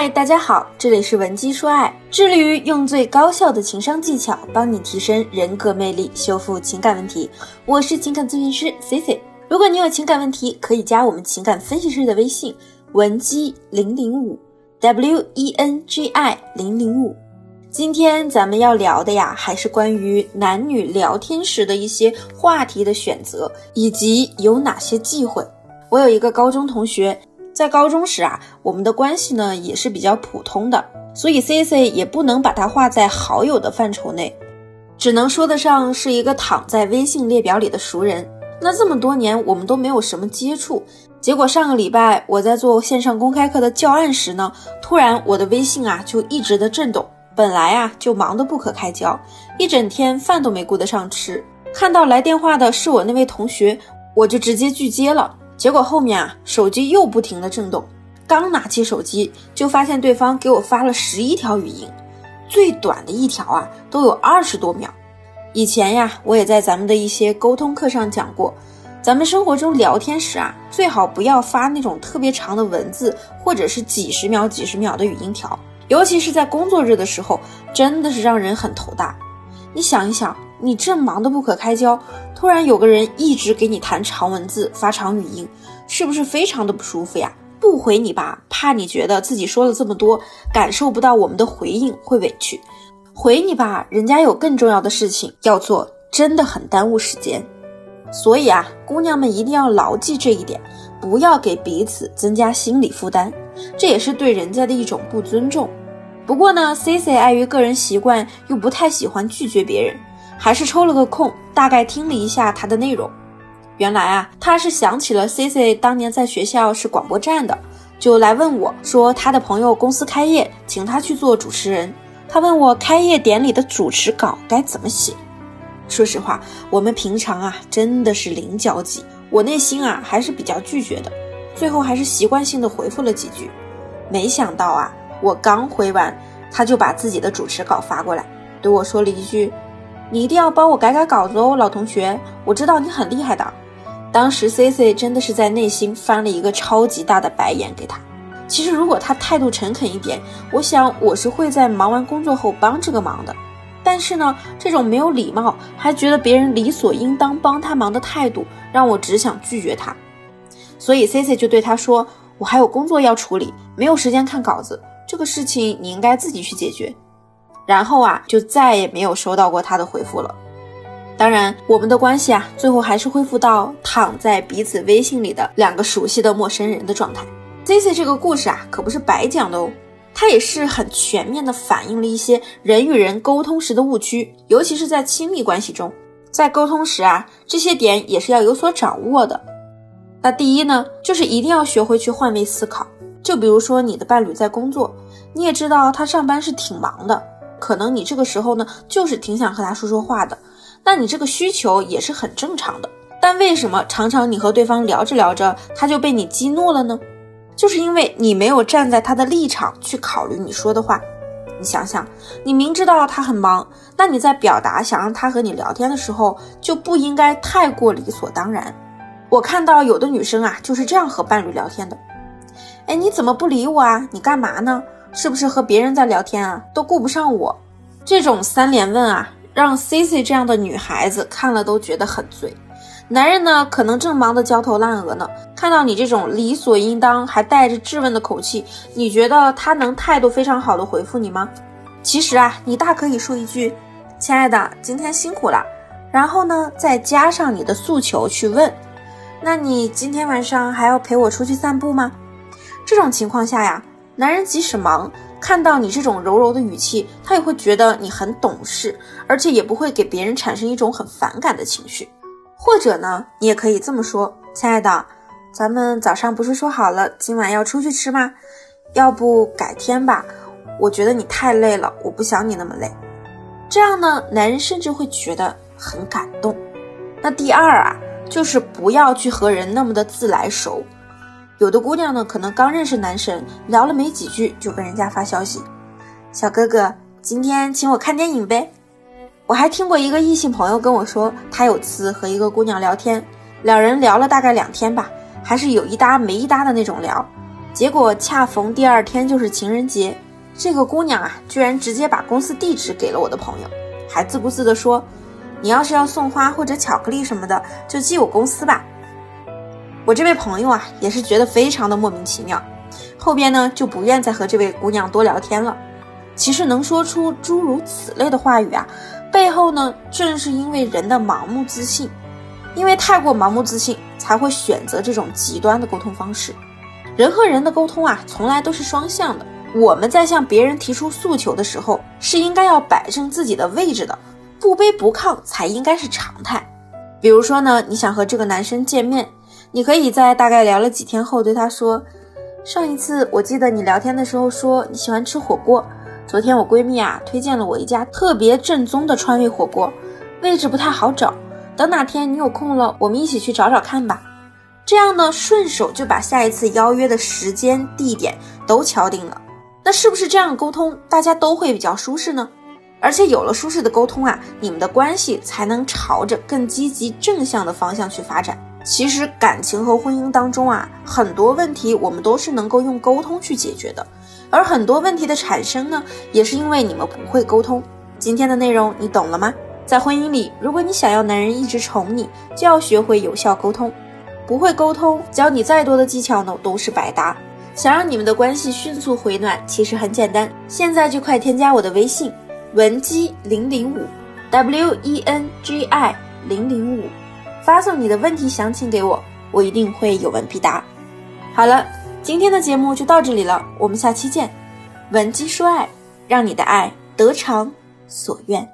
嗨，大家好，这里是文姬说爱，致力于用最高效的情商技巧帮你提升人格魅力，修复情感问题。我是情感咨询师 C C。如果你有情感问题，可以加我们情感分析师的微信文姬零零五 W E N G I 零零五。今天咱们要聊的呀，还是关于男女聊天时的一些话题的选择，以及有哪些忌讳。我有一个高中同学。在高中时啊，我们的关系呢也是比较普通的，所以 C C 也不能把它划在好友的范畴内，只能说得上是一个躺在微信列表里的熟人。那这么多年我们都没有什么接触，结果上个礼拜我在做线上公开课的教案时呢，突然我的微信啊就一直的震动，本来啊就忙得不可开交，一整天饭都没顾得上吃，看到来电话的是我那位同学，我就直接拒接了。结果后面啊，手机又不停的震动，刚拿起手机就发现对方给我发了十一条语音，最短的一条啊都有二十多秒。以前呀，我也在咱们的一些沟通课上讲过，咱们生活中聊天时啊，最好不要发那种特别长的文字，或者是几十秒、几十秒的语音条，尤其是在工作日的时候，真的是让人很头大。你想一想。你正忙得不可开交，突然有个人一直给你弹长文字、发长语音，是不是非常的不舒服呀？不回你吧，怕你觉得自己说了这么多，感受不到我们的回应会委屈；回你吧，人家有更重要的事情要做，真的很耽误时间。所以啊，姑娘们一定要牢记这一点，不要给彼此增加心理负担，这也是对人家的一种不尊重。不过呢，C C 碍于个人习惯，又不太喜欢拒绝别人。还是抽了个空，大概听了一下他的内容。原来啊，他是想起了 C C 当年在学校是广播站的，就来问我说他的朋友公司开业，请他去做主持人。他问我开业典礼的主持稿该怎么写。说实话，我们平常啊真的是零交集，我内心啊还是比较拒绝的。最后还是习惯性的回复了几句。没想到啊，我刚回完，他就把自己的主持稿发过来，对我说了一句。你一定要帮我改改稿子哦，老同学，我知道你很厉害的。当时 C C 真的是在内心翻了一个超级大的白眼给他。其实如果他态度诚恳一点，我想我是会在忙完工作后帮这个忙的。但是呢，这种没有礼貌，还觉得别人理所应当帮他忙的态度，让我只想拒绝他。所以 C C 就对他说：“我还有工作要处理，没有时间看稿子，这个事情你应该自己去解决。”然后啊，就再也没有收到过他的回复了。当然，我们的关系啊，最后还是恢复到躺在彼此微信里的两个熟悉的陌生人的状态。ZC 这个故事啊，可不是白讲的哦，它也是很全面的反映了一些人与人沟通时的误区，尤其是在亲密关系中，在沟通时啊，这些点也是要有所掌握的。那第一呢，就是一定要学会去换位思考。就比如说你的伴侣在工作，你也知道他上班是挺忙的。可能你这个时候呢，就是挺想和他说说话的，那你这个需求也是很正常的。但为什么常常你和对方聊着聊着，他就被你激怒了呢？就是因为你没有站在他的立场去考虑你说的话。你想想，你明知道他很忙，那你在表达想让他和你聊天的时候，就不应该太过理所当然。我看到有的女生啊，就是这样和伴侣聊天的。哎，你怎么不理我啊？你干嘛呢？是不是和别人在聊天啊？都顾不上我，这种三连问啊，让 C C 这样的女孩子看了都觉得很醉。男人呢，可能正忙得焦头烂额呢，看到你这种理所应当还带着质问的口气，你觉得他能态度非常好的回复你吗？其实啊，你大可以说一句：“亲爱的，今天辛苦了。”然后呢，再加上你的诉求去问：“那你今天晚上还要陪我出去散步吗？”这种情况下呀。男人即使忙，看到你这种柔柔的语气，他也会觉得你很懂事，而且也不会给别人产生一种很反感的情绪。或者呢，你也可以这么说：“亲爱的，咱们早上不是说好了今晚要出去吃吗？要不改天吧？我觉得你太累了，我不想你那么累。”这样呢，男人甚至会觉得很感动。那第二啊，就是不要去和人那么的自来熟。有的姑娘呢，可能刚认识男神，聊了没几句就跟人家发消息：“小哥哥，今天请我看电影呗。”我还听过一个异性朋友跟我说，他有次和一个姑娘聊天，两人聊了大概两天吧，还是有一搭没一搭的那种聊。结果恰逢第二天就是情人节，这个姑娘啊，居然直接把公司地址给了我的朋友，还自顾自地说：“你要是要送花或者巧克力什么的，就寄我公司吧。”我这位朋友啊，也是觉得非常的莫名其妙，后边呢就不愿再和这位姑娘多聊天了。其实能说出诸如此类的话语啊，背后呢正是因为人的盲目自信，因为太过盲目自信，才会选择这种极端的沟通方式。人和人的沟通啊，从来都是双向的。我们在向别人提出诉求的时候，是应该要摆正自己的位置的，不卑不亢才应该是常态。比如说呢，你想和这个男生见面，你可以在大概聊了几天后对他说：“上一次我记得你聊天的时候说你喜欢吃火锅，昨天我闺蜜啊推荐了我一家特别正宗的川味火锅，位置不太好找，等哪天你有空了，我们一起去找找看吧。”这样呢，顺手就把下一次邀约的时间、地点都敲定了。那是不是这样沟通，大家都会比较舒适呢？而且有了舒适的沟通啊，你们的关系才能朝着更积极正向的方向去发展。其实感情和婚姻当中啊，很多问题我们都是能够用沟通去解决的。而很多问题的产生呢，也是因为你们不会沟通。今天的内容你懂了吗？在婚姻里，如果你想要男人一直宠你，就要学会有效沟通。不会沟通，教你再多的技巧呢都是白搭。想让你们的关系迅速回暖，其实很简单，现在就快添加我的微信文姬零零五，W E N G I 零零五，发送你的问题详情给我，我一定会有问必答。好了，今天的节目就到这里了，我们下期见。闻鸡说爱，让你的爱得偿所愿。